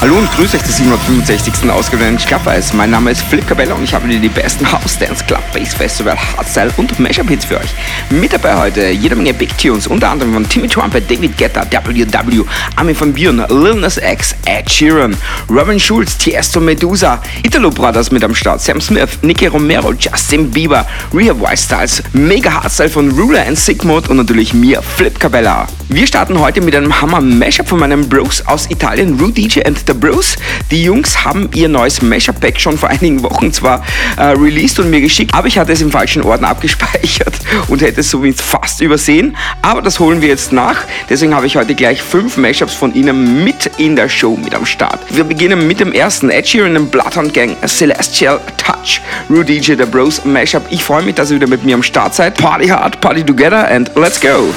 Hallo und grüße euch zur 765. Ausgabe der Clubwise. Mein Name ist Philipp Cabella und ich habe dir die besten House Dance Club Bass Festival Hardstyle und Mashup Hits für euch. Mit dabei heute jede Menge Big Tunes, unter anderem von Timmy Trumpet, David Guetta, WW, Armin van Buren, Lil Nas X, Ed Sheeran, Robin Schulz, Tiesto Medusa, Italo Brothers mit am Start, Sam Smith, Nicky Romero, Justin Bieber, Rehab White Styles, Mega Hardstyle von Ruler and Sigmod und natürlich mir, Flip Cabella. Wir starten heute mit einem Hammer Mashup von meinem Bros aus Italien, Ru DJ and The Bruce. Die Jungs haben ihr neues Mashup-Pack schon vor einigen Wochen zwar äh, released und mir geschickt, aber ich hatte es im falschen Ordner abgespeichert und hätte es somit fast übersehen. Aber das holen wir jetzt nach. Deswegen habe ich heute gleich fünf Mashups von ihnen mit in der Show mit am Start. Wir beginnen mit dem ersten Ed Sheeran and Bloodhound Gang Celestial Touch. Ru DJ The Bros Mashup. Ich freue mich, dass ihr wieder mit mir am Start seid. Party hard, party together and let's go.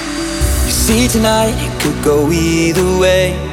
You see tonight it could go either way.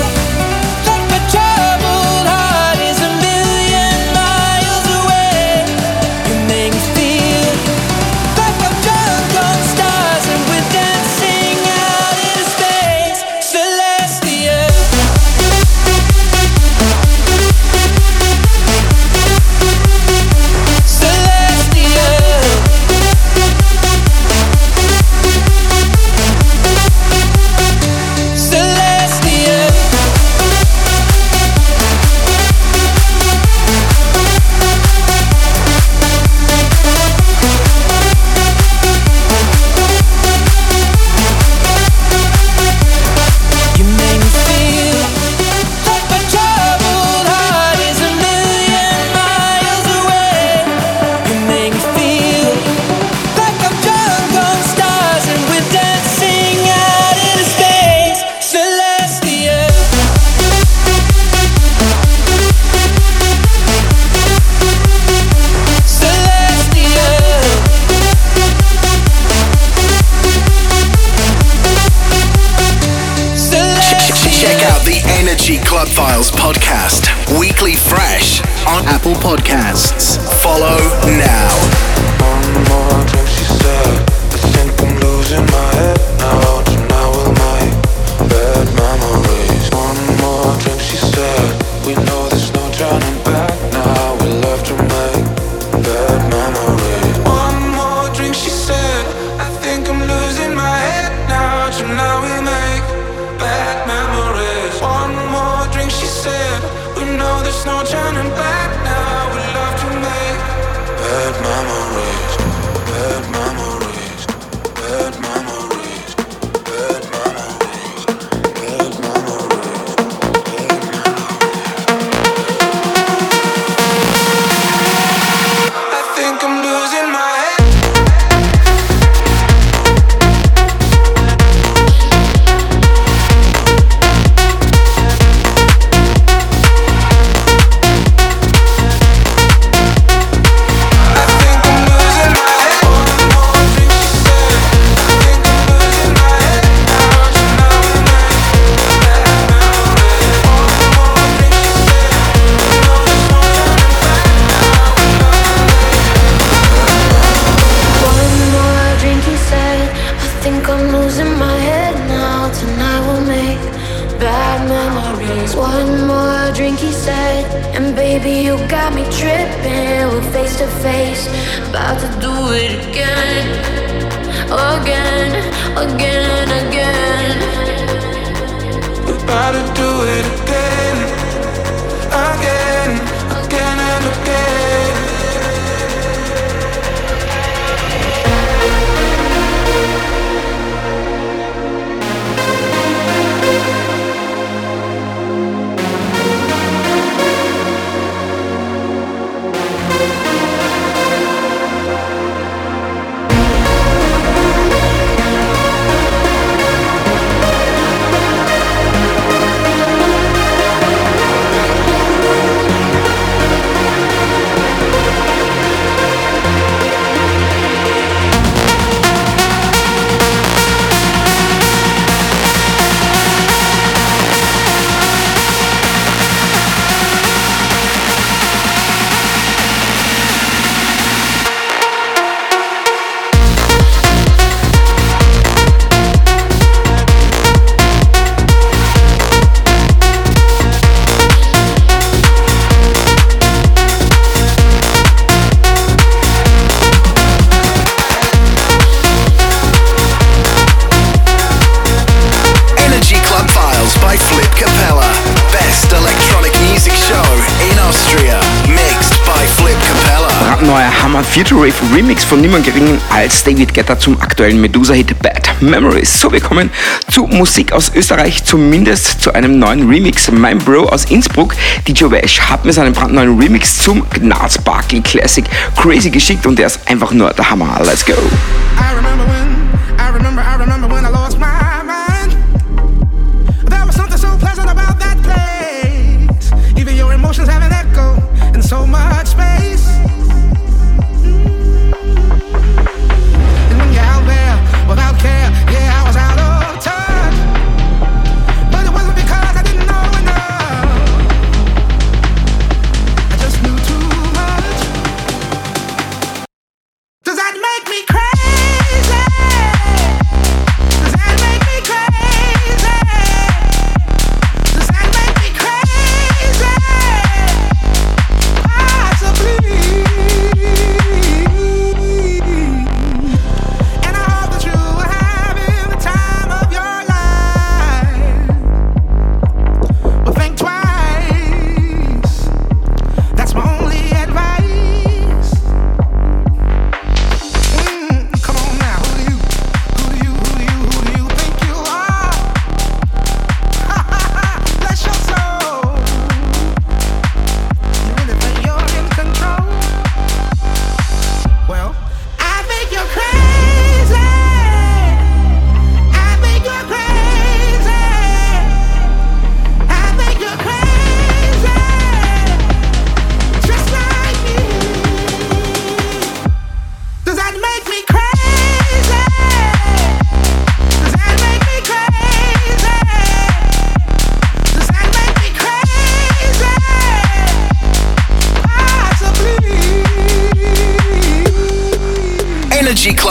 Hammer Future Rave Remix von niemand geringen als David Guetta zum aktuellen Medusa-Hit Bad Memories. So, wir kommen zu Musik aus Österreich, zumindest zu einem neuen Remix. Mein Bro aus Innsbruck, DJ Wash, hat mir seinen brandneuen Remix zum Gnarl Sparkle Classic Crazy geschickt und der ist einfach nur der Hammer. Let's go!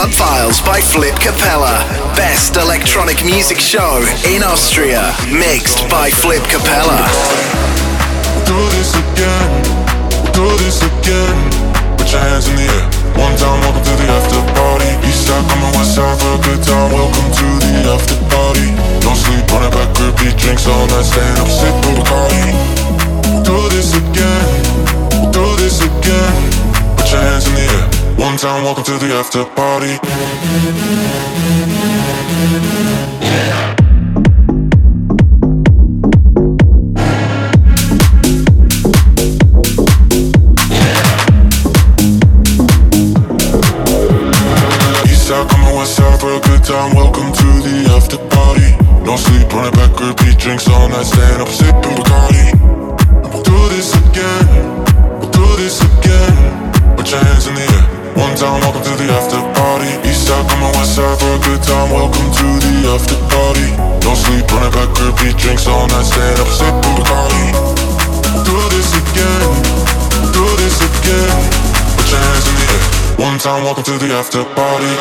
Club Files by Flip Capella. Best electronic music show in Austria. Mixed by Flip Capella. do this again, we'll do this again. Put your hands in the air. One time, welcome to the after party. East side coming west side for a good time. Welcome to the after party. No sleep, running back, repeat drinks all night, staying up, sipping Bacardi. We'll do this again, we'll do this again. Put your hands in the air. One time, welcome to the after party. Side for a good time. Welcome to the after party. No sleep, running back, repeat drinks all night, staying up, sipping Bacardi. Do this again. Do this again. Put your hands in the air. One time, welcome to the after party.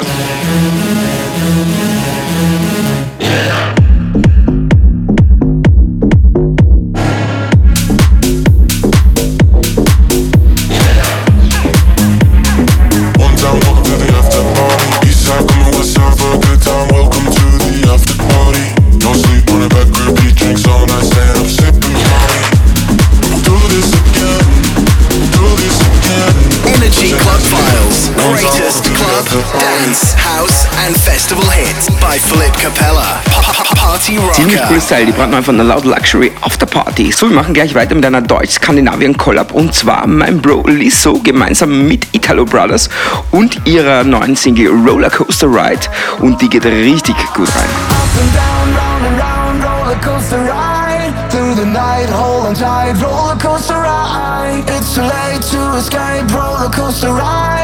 Dance, house, and festival hits by Flip Capella. Pa- pa- Party Ziemlich Rocker. cooles Style, die brandneu von der Loud Luxury After Party. So, wir machen gleich weiter mit einer Deutsch-Skandinavien-Collab und zwar mein Bro Lisso gemeinsam mit Italo Brothers und ihrer neuen Single Rollercoaster Ride und die geht richtig gut rein. Up and down, round and round, roller coaster ride through the night, hold on tight, roller coaster ride. It's too late to escape, roller coaster ride.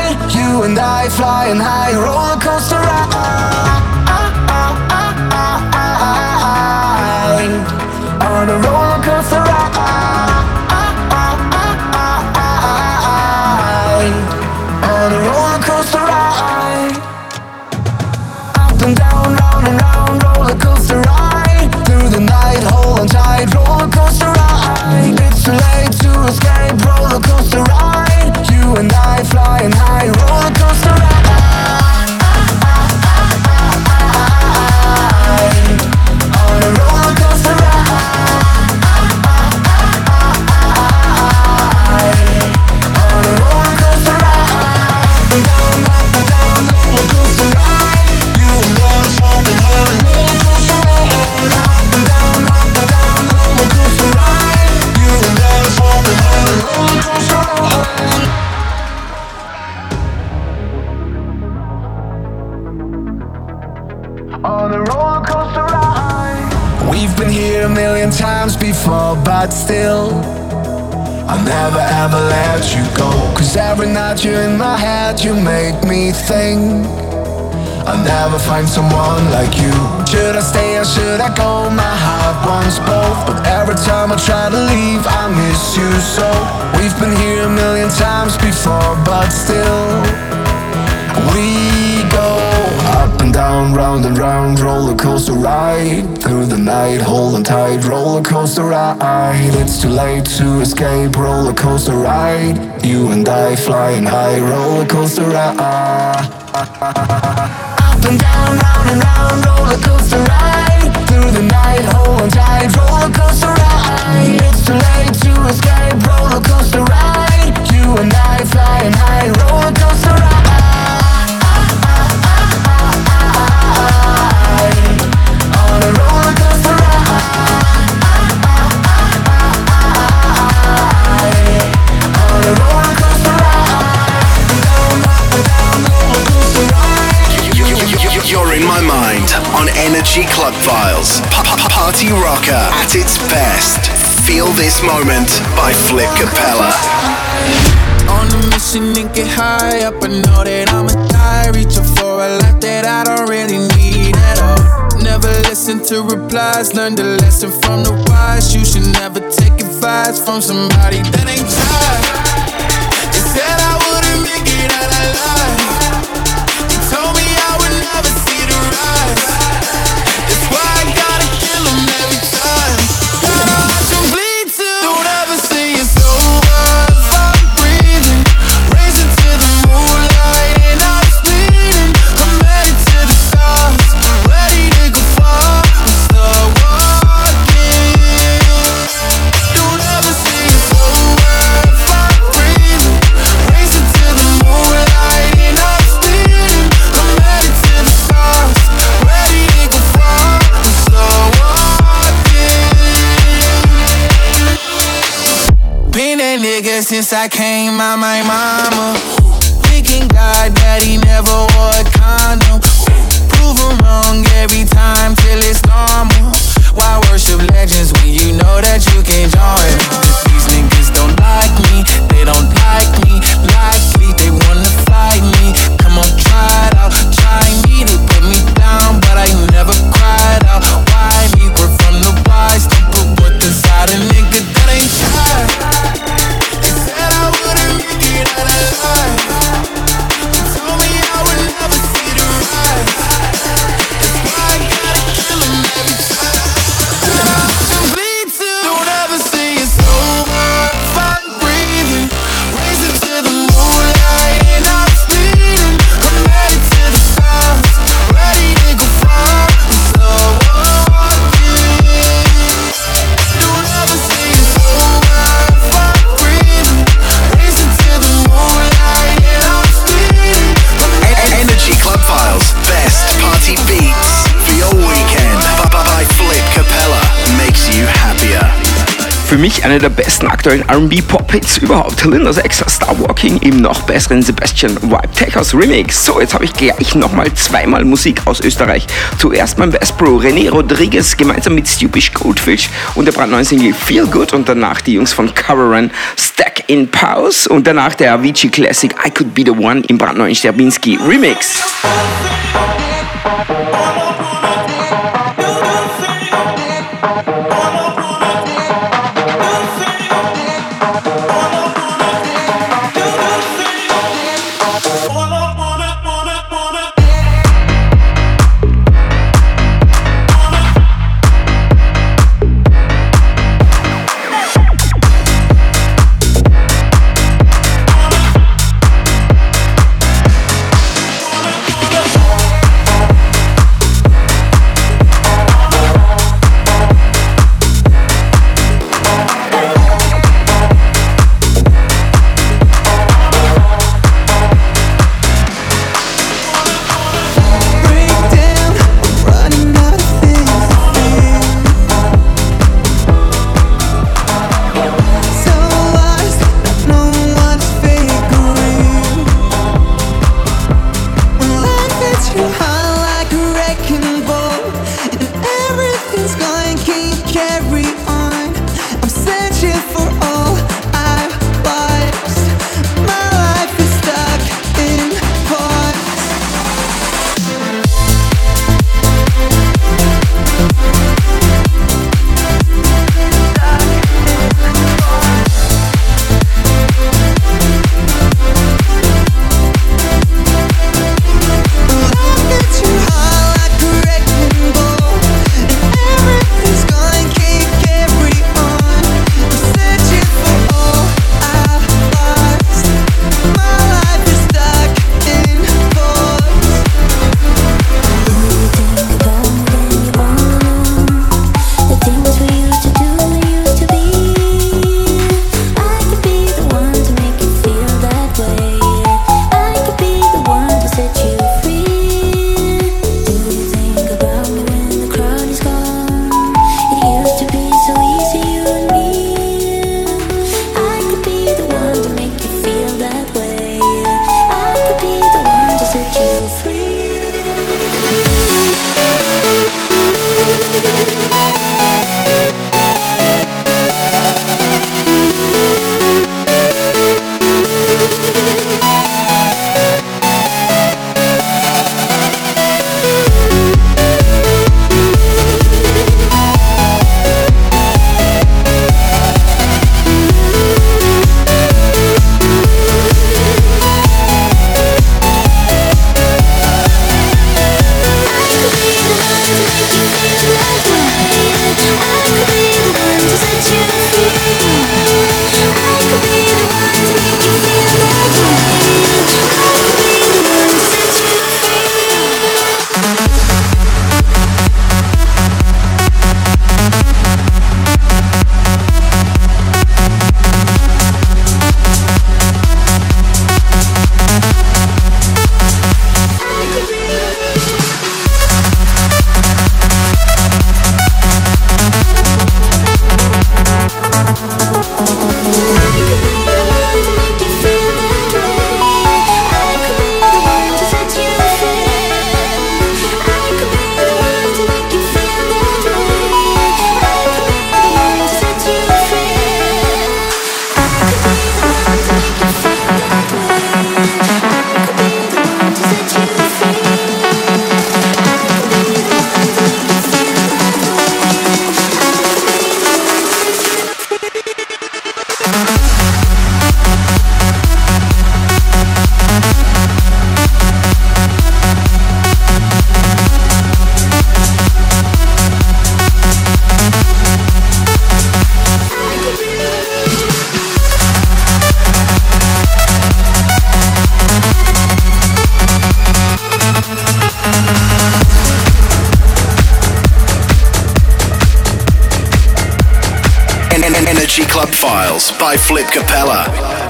And I flying high, roller coaster but still. I'll never ever let you go. Cause every night you're in my head, you make me think. I'll never find someone like you. Should I stay or should I go? My heart wants both. But every time I try to leave, I miss you so. We've been here a million times before, but still. Coaster ride through the night, holding tight, roller coaster ride. It's too late to escape, roller coaster ride. You and I flying high, roller coaster ride. Up and down, round and round, roller coaster ride through the night, holding tight, roller coaster ride. It's too late to escape, roller coaster ride. You and I flying high, roller coaster ride. On Energy Club Files. Pa- pa- Party rocker at its best. Feel this moment by Flip Capella. On a mission and get high up. I know that I'ma die. Reaching for a life that I don't really need at all. Never listen to replies. Learn the lesson from the wise. You should never take advice from somebody that ain't tried. They said I wouldn't make it out alive. Since I came out my mama. Einer der besten aktuellen R&B-Pop-Hits überhaupt. Linda 6 Star Walking im noch besseren Sebastian Vibe Tech House Remix. So, jetzt habe ich gleich nochmal zweimal Musik aus Österreich. Zuerst mein Best Bro René Rodriguez gemeinsam mit Stupish Goldfish und der brandneuen Single Feel Good und danach die Jungs von Caravan Stack in Pause und danach der Avicii Classic I Could Be The One im brandneuen Sterbinski Remix.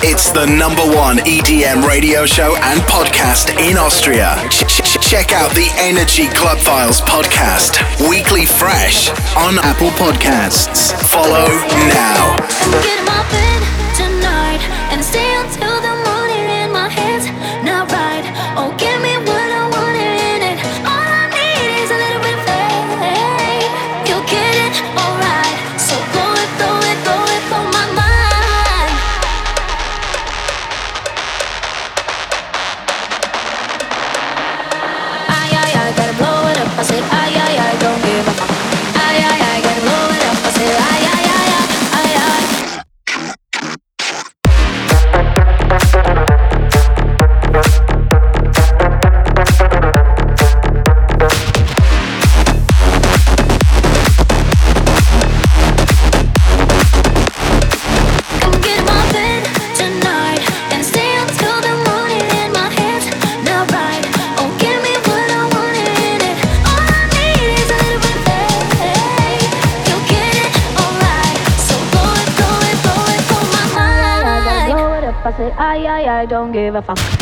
It's the number one EDM radio show and podcast in Austria. Check out the Energy Club Files podcast, weekly fresh on Apple Podcasts. Follow now. don't give a fuck.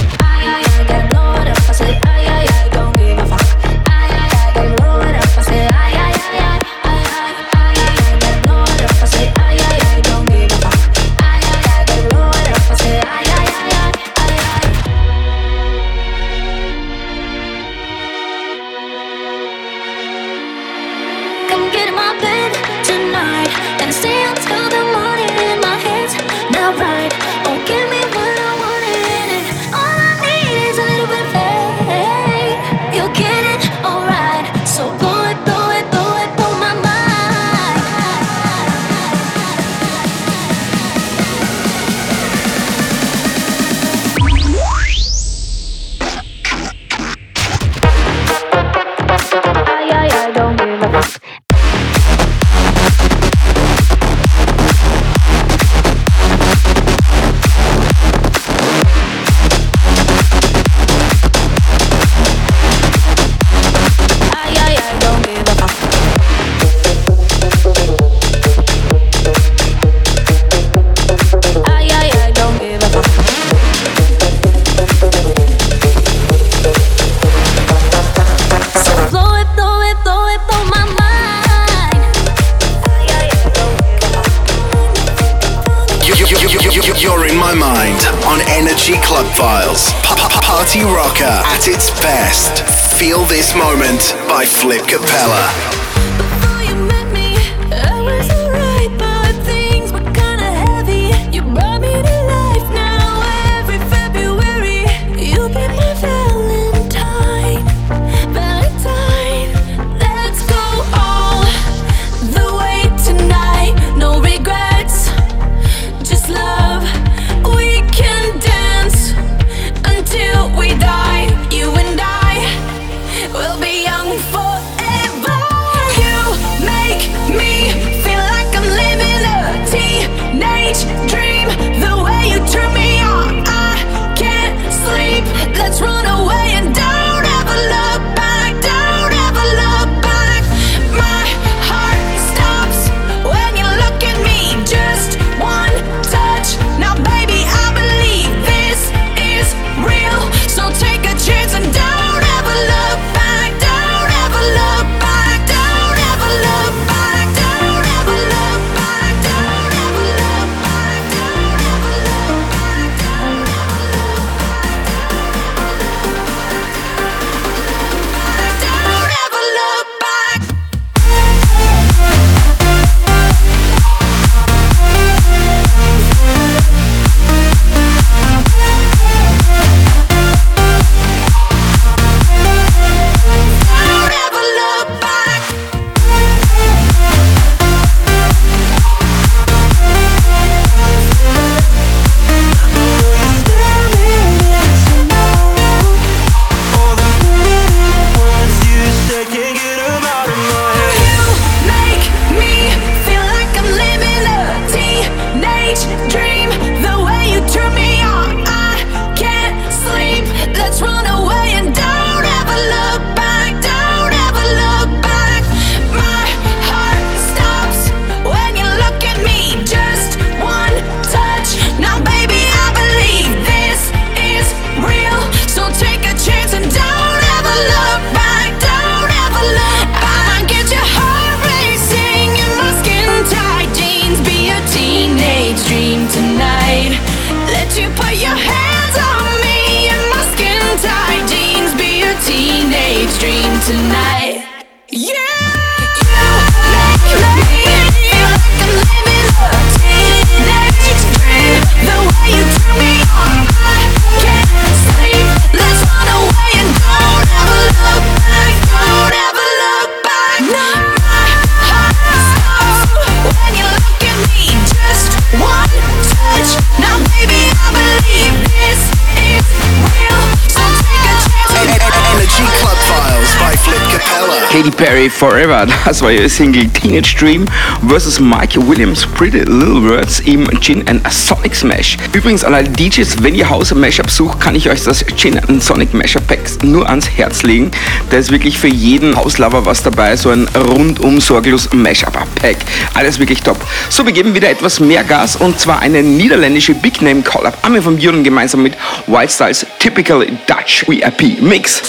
Forever, das war ihr Single Teenage Dream vs. Mike Williams Pretty Little Words im Gin and Sonic Smash. Übrigens an alle DJs, wenn ihr Hause Mashup sucht, kann ich euch das Gin and Sonic Mashup Pack nur ans Herz legen. Da ist wirklich für jeden Hauslover was dabei, so ein rundum sorglos Mashup Pack. Alles wirklich top. So, wir geben wieder etwas mehr Gas und zwar eine niederländische Big Name Collab. Armin von Buren gemeinsam mit Wild Styles Typical Dutch VIP Mix.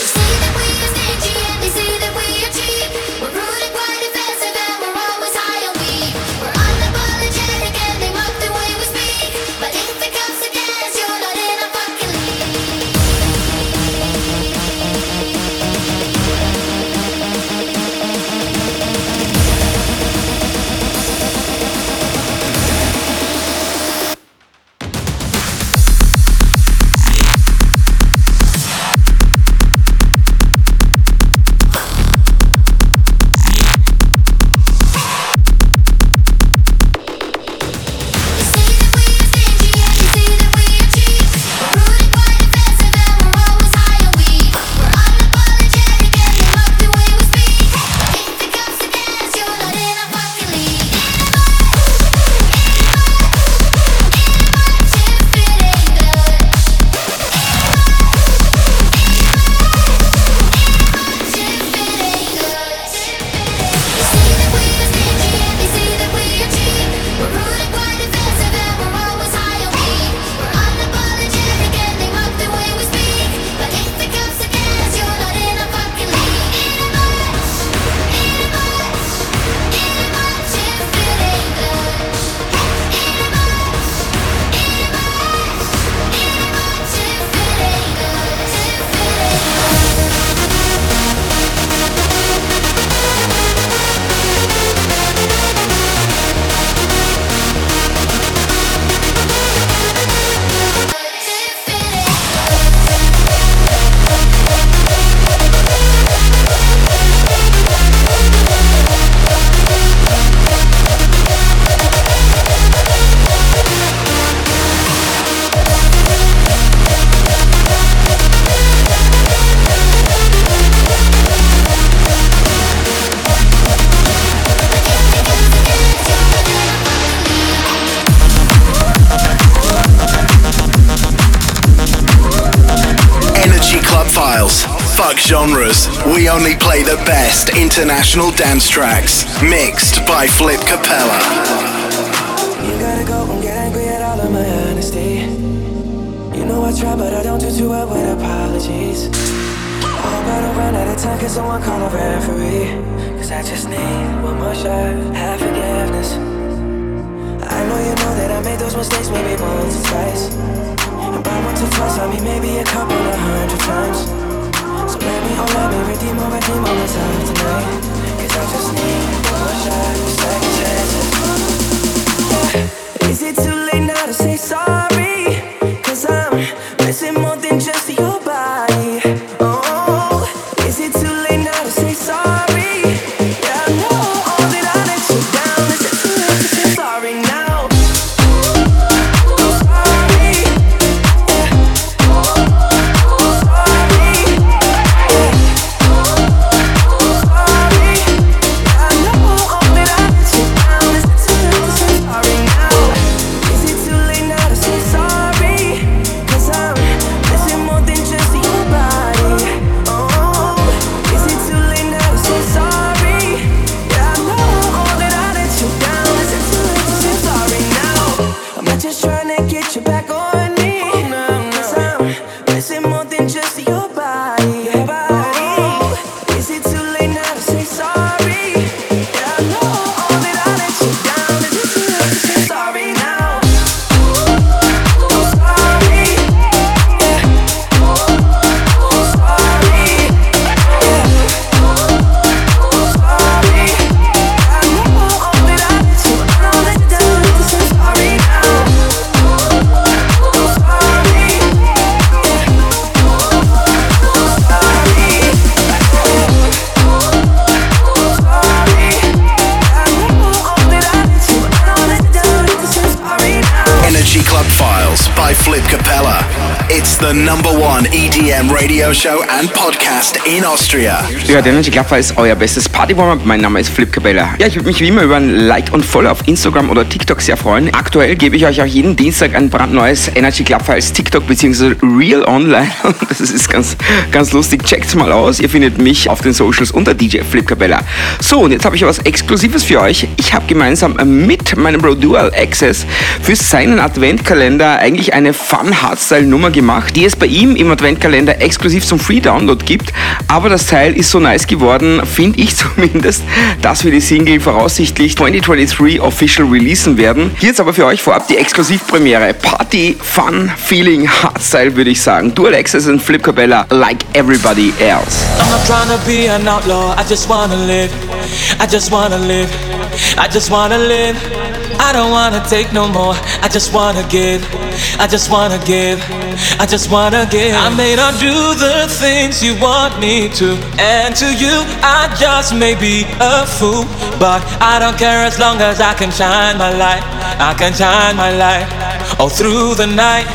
We only play the best international dance tracks, mixed by Flip Capella. You gotta go and get angry at all of my honesty. You know I try, but I don't do too well with apologies. I hope I don't run out of time, cause someone call a referee. Cause I just need one more shot, show and podcast in Austria. Der Energy Club ist euer bestes Party-Warm-Up. Mein Name ist Flip Cabella. Ja, ich würde mich wie immer über ein Like und Follow auf Instagram oder TikTok sehr freuen. Aktuell gebe ich euch auch jeden Dienstag ein brandneues Energy Club Files TikTok bzw. Real Online. Das ist ganz, ganz lustig. Checkt's mal aus. Ihr findet mich auf den Socials unter DJ Flip Cabella. So, und jetzt habe ich was Exklusives für euch. Ich habe gemeinsam mit meinem Bro Dual Access für seinen Adventkalender eigentlich eine Fun Hardstyle Nummer gemacht, die es bei ihm im Adventkalender exklusiv zum Free Download gibt. Aber das Teil ist so nice geworden, finde ich zumindest, dass wir die Single voraussichtlich 2023 official releasen werden. Hier jetzt aber für euch vorab die Exklusivpremiere. Party, Fun, Feeling, Hardstyle würde ich sagen. Dual Access und Flip Cabella like everybody else. I'm not trying to be an outlaw, I just wanna live. I just wanna live. I just wanna live. I don't wanna take no more. I just wanna give. I just wanna give. I just wanna give. I may not do the things you want me to. And to you, I just may be a fool. But I don't care as long as I can shine my light. I can shine my light all through the night.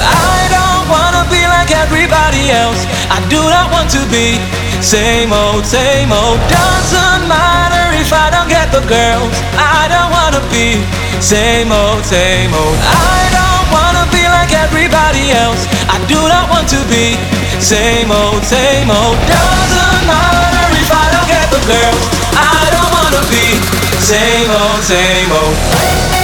I don't wanna be like everybody else. I do not want to be same old, same old. Doesn't matter if I don't get the girls. I don't wanna be same old, same old. I don't wanna be like everybody else. I do not want to be same old, same old. Doesn't matter if I don't get the girls. I don't wanna be same old, same old.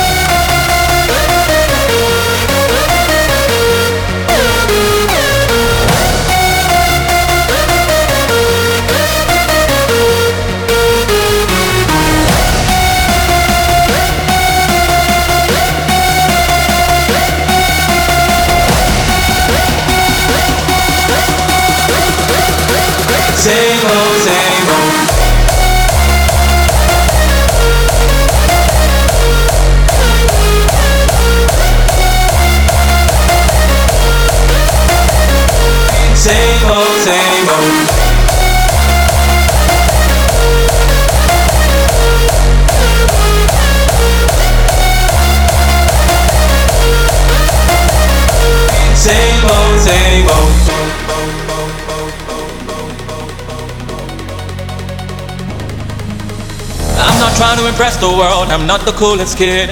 Impress the world. I'm not the coolest kid.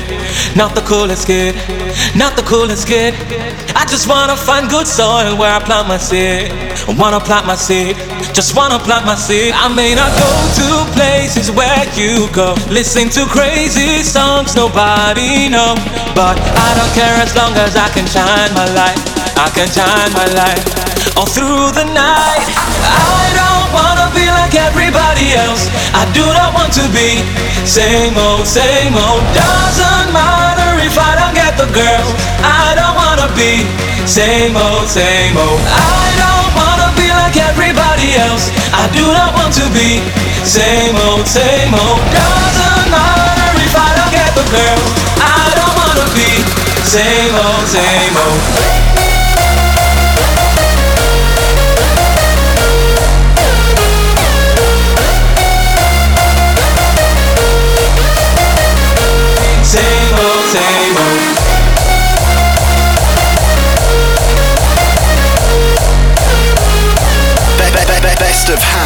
Not the coolest kid. Not the coolest kid. I just wanna find good soil where I plant my seed. I wanna plant my seed. Just wanna plant my seed. I may not go to places where you go. Listen to crazy songs nobody know. But I don't care as long as I can shine my light. I can shine my light all through the night. I don't wanna like everybody else. I do not want to be same old, same old. Doesn't matter if I don't get the girl. I don't wanna be same old, same old. I don't wanna be like everybody else. I do not want to be same old, same old. Doesn't matter if I don't get the girl. I don't wanna be same old, same old.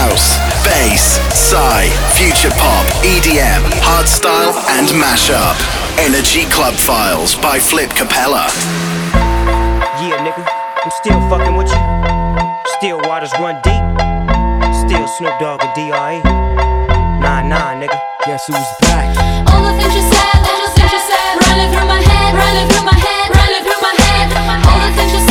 House, bass, psy, future pop, EDM, hardstyle, and mashup. Energy Club Files by Flip Capella. Yeah, nigga, I'm still fucking with you. Still waters run deep. Still Snoop Dogg and D.R.E. Nah, nah, nigga. Guess who's back? All the things you said, all the things you said, running through my head, running through my head, running through my head. All the things you said,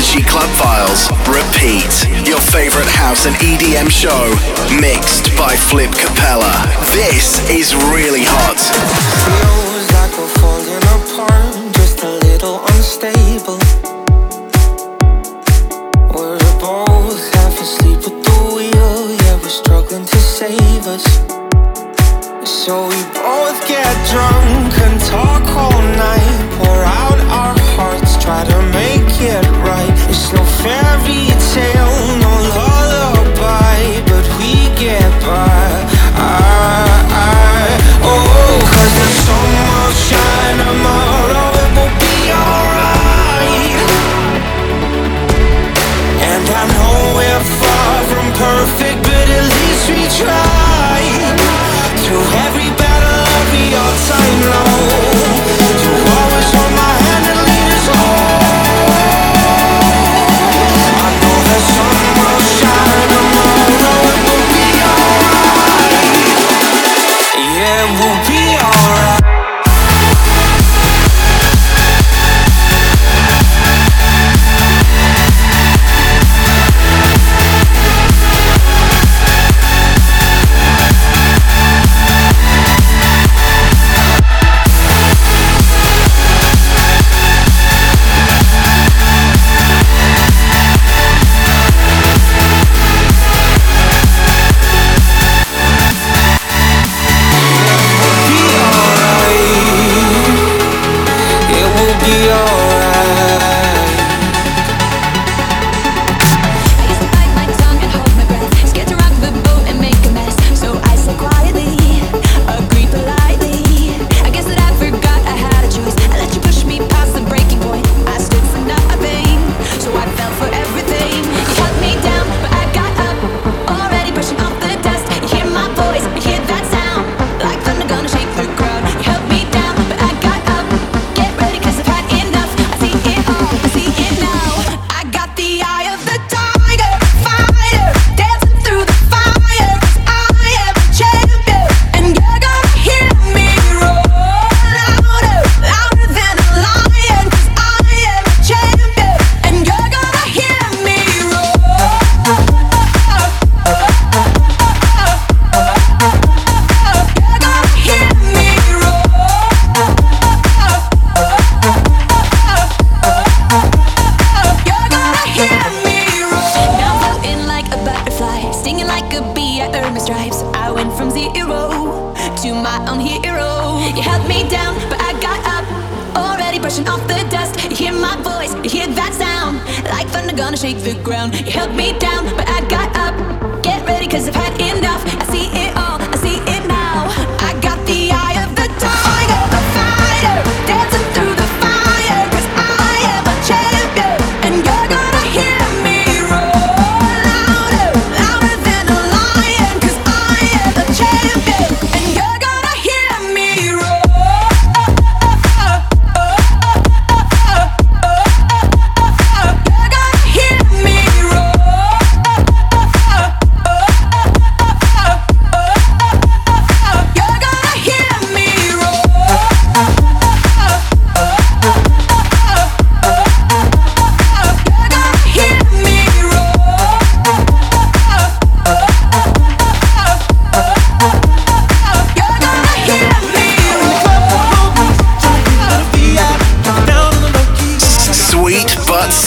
Energy Club Files. Repeat. Your favorite house and EDM show. Mixed by Flip Capella. This is really hot. Feels like we're falling apart, just a little unstable. We're both half asleep the wheel, yeah, we're struggling to save us. So we both get drunk.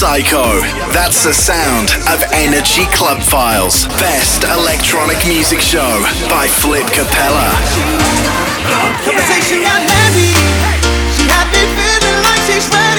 Psycho. That's the sound of Energy Club Files, best electronic music show by Flip Capella. Conversation got heavy. She had me feeling like she's ready.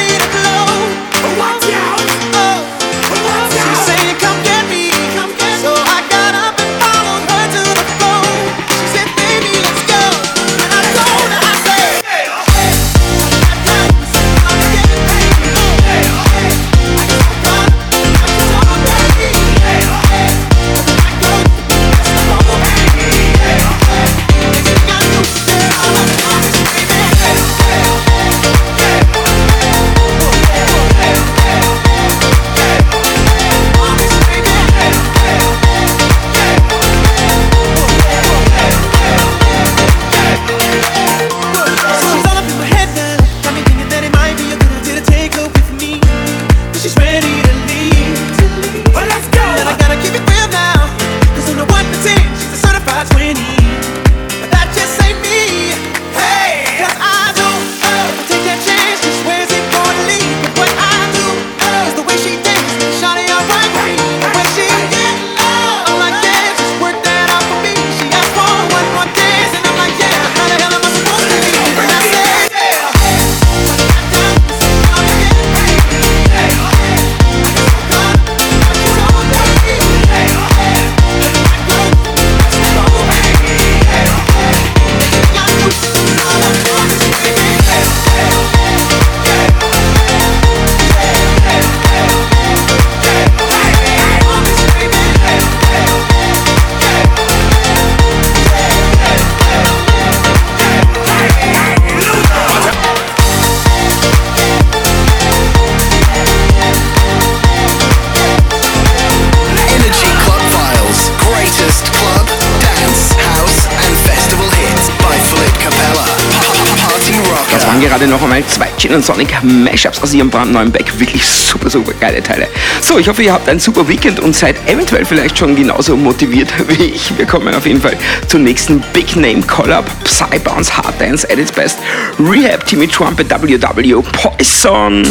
Gerade noch einmal zwei Gin Sonic Mashups aus ihrem brandneuen Back. Wirklich super, super geile Teile. So, ich hoffe, ihr habt ein super Weekend und seid eventuell vielleicht schon genauso motiviert wie ich. Wir kommen auf jeden Fall zum nächsten Big Name Collab. Psybounce Hard Dance at its best. Rehab, Timmy Trumpet, WW, Poison. I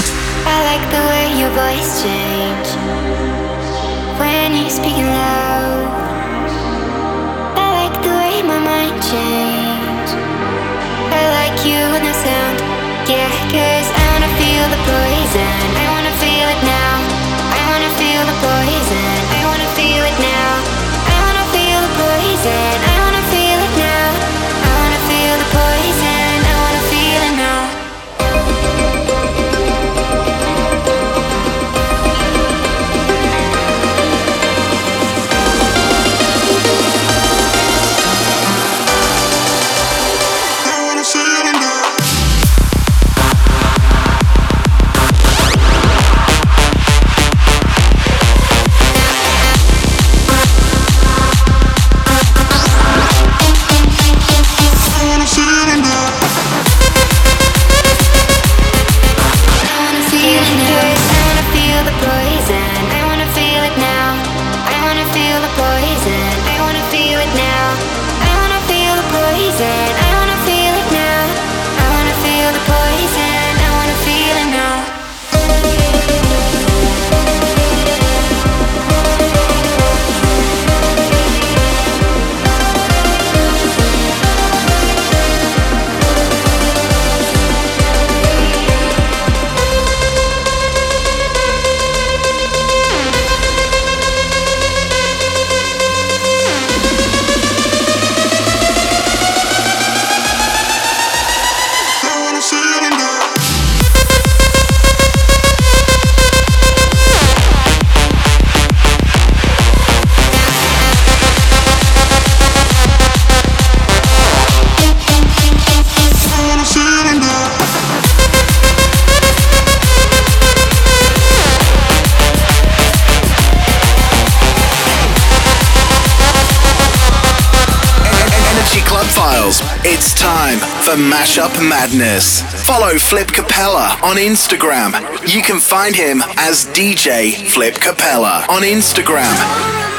like Mashup Madness. Follow Flip Capella on Instagram. You can find him as DJ Flip Capella on Instagram.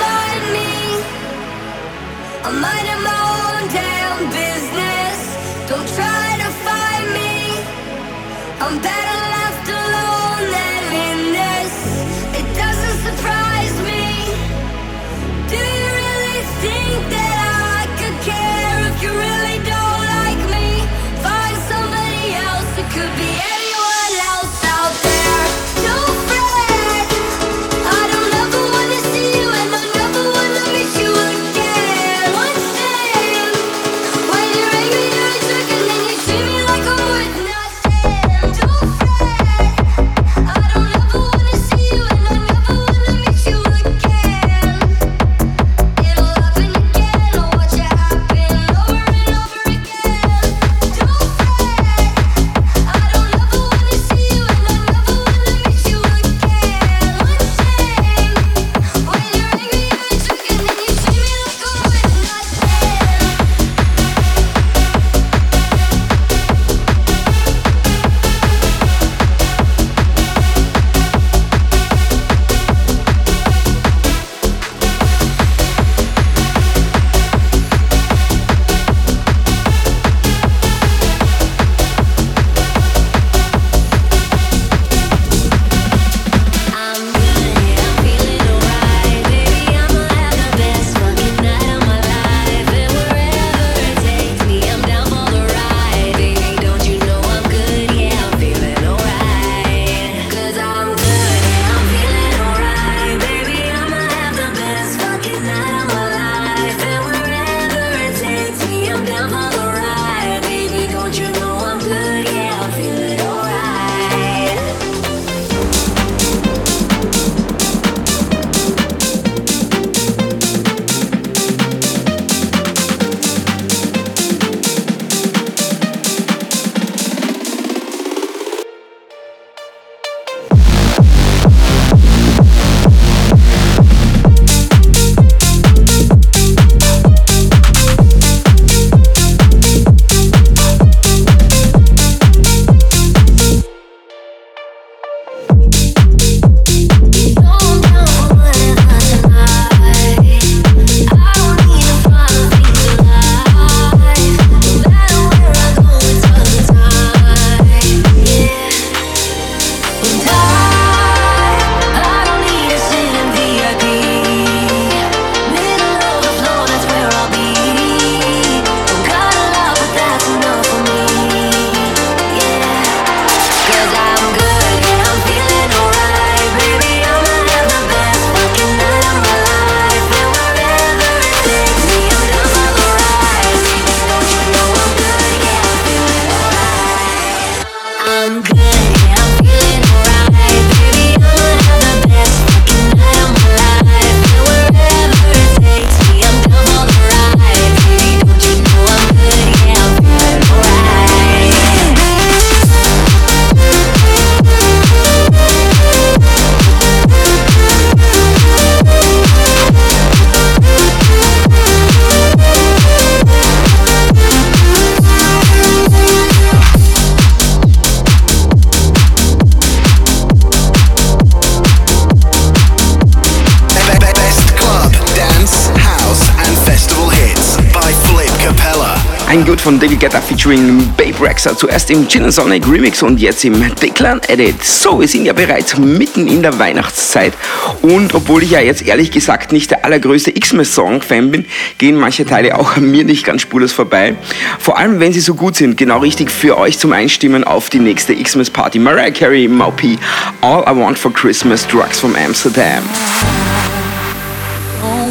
David Guetta featuring Babe Rexer, zuerst im Gin Sonic Remix und jetzt im Declan Edit. So, wir sind ja bereits mitten in der Weihnachtszeit und obwohl ich ja jetzt ehrlich gesagt nicht der allergrößte Xmas-Song-Fan bin, gehen manche Teile auch an mir nicht ganz spurlos vorbei. Vor allem, wenn sie so gut sind, genau richtig für euch zum Einstimmen auf die nächste Xmas-Party. Mariah Carey, Maupi, All I Want for Christmas, Drugs from Amsterdam.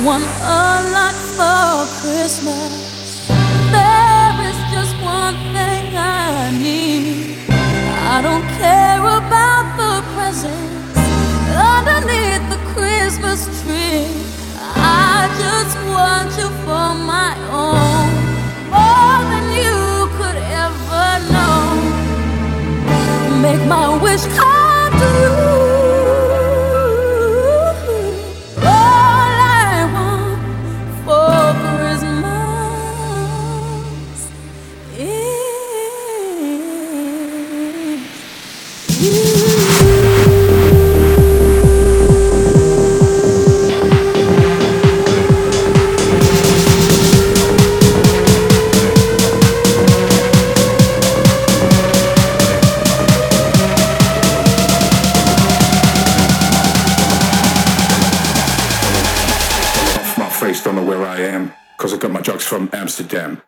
Don't my wish from Amsterdam.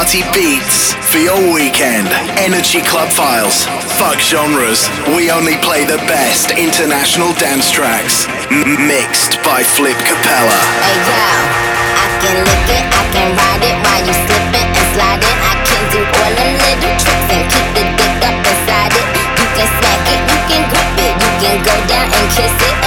Party beats for your weekend. Energy Club Files. Fuck genres. We only play the best international dance tracks. M- mixed by Flip Capella. Hey yo, I can lick it, I can ride it while you and. I can do all little tricks and keep the dick up it. You can smack it, you can grip it, you can go down and kiss it.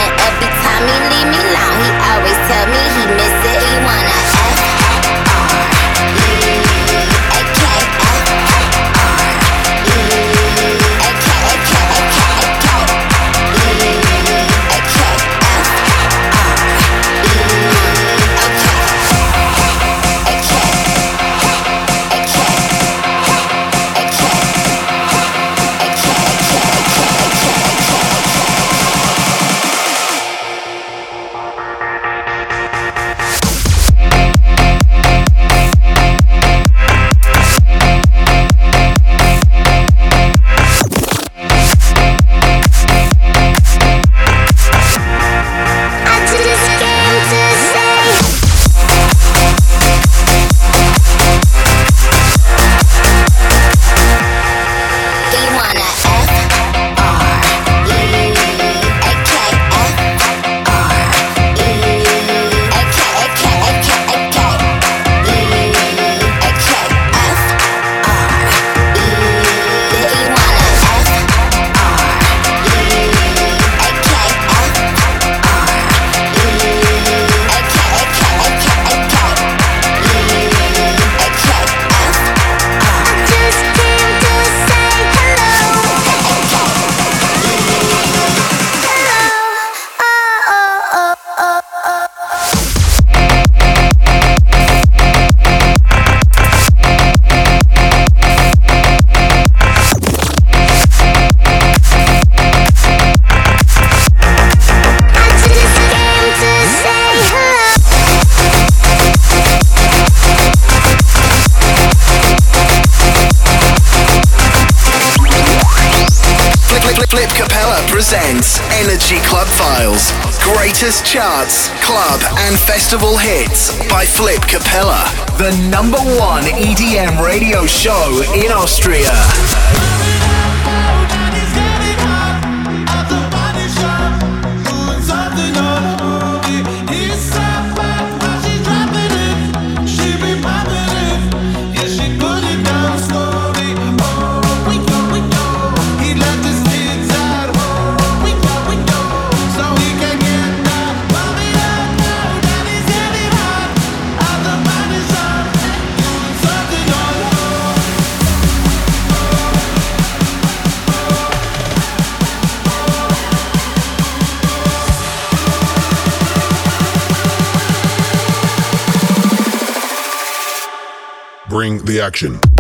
charts, club, and festival hits by Flip Capella, the number one EDM radio show in Austria. Action.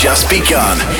just begun.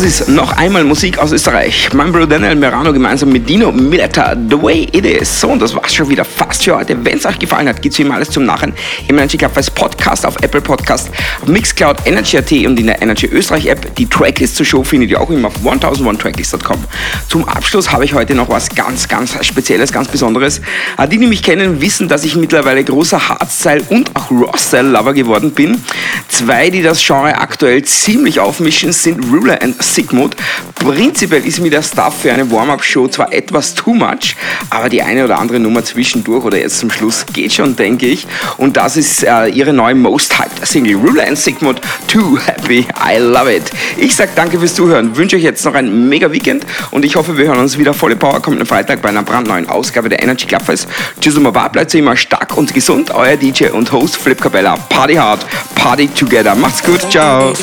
ist noch einmal Musik aus Österreich. Mein Bruder Daniel Merano gemeinsam mit Dino Mileta, The Way It Is. So, und das war's schon wieder fast für heute. Wenn es euch gefallen hat, gibt's wie immer alles zum Nachhinein im Energy als Podcast auf Apple Podcast, auf Mixcloud, Energy.at und in der Energy Österreich App. Die Tracklist zur Show findet ihr auch immer auf 1001tracklist.com. Zum Abschluss habe ich heute noch was ganz, ganz Spezielles, ganz Besonderes. Äh, Die, die mich kennen, wissen, dass ich mittlerweile großer Hardstyle und auch Raw-Style-Lover geworden bin. Zwei, die das Genre aktuell ziemlich aufmischen, sind Ruler und Sigmund. Prinzipiell ist mir der Stuff für eine Warm-Up-Show zwar etwas too much, aber die eine oder andere Nummer zwischendurch oder jetzt zum Schluss geht schon, denke ich. Und das ist äh, ihre neue Most Hyped Single, Ruler and Sigmund, Too Happy, I Love It. Ich sag danke fürs Zuhören, wünsche euch jetzt noch ein mega Weekend und ich hoffe, wir hören uns wieder volle Power kommenden Freitag bei einer brandneuen Ausgabe der Energy Clubfest. Tschüss und Baba, bleibt immer stark und gesund, euer DJ und Host Flip Cabella. Party hard, party together. Macht's gut, ciao.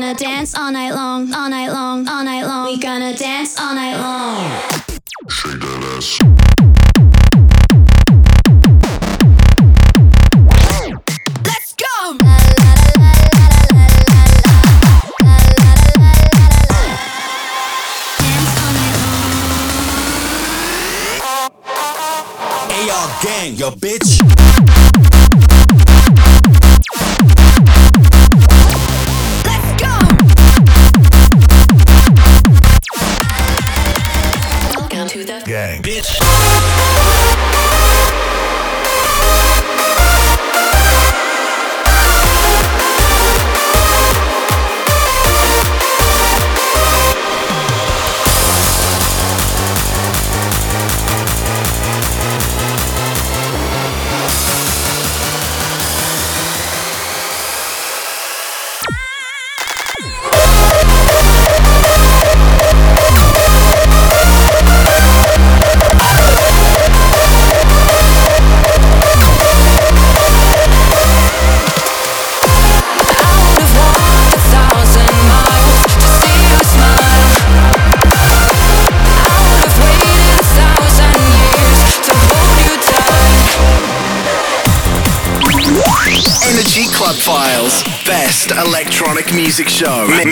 Gonna dance all night long, all night long, all night long. We gonna dance all night long. Let's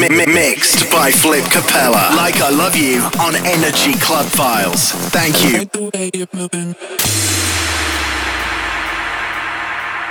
mixed by Flip Capella. Like I Love You on Energy Club Files. Thank you.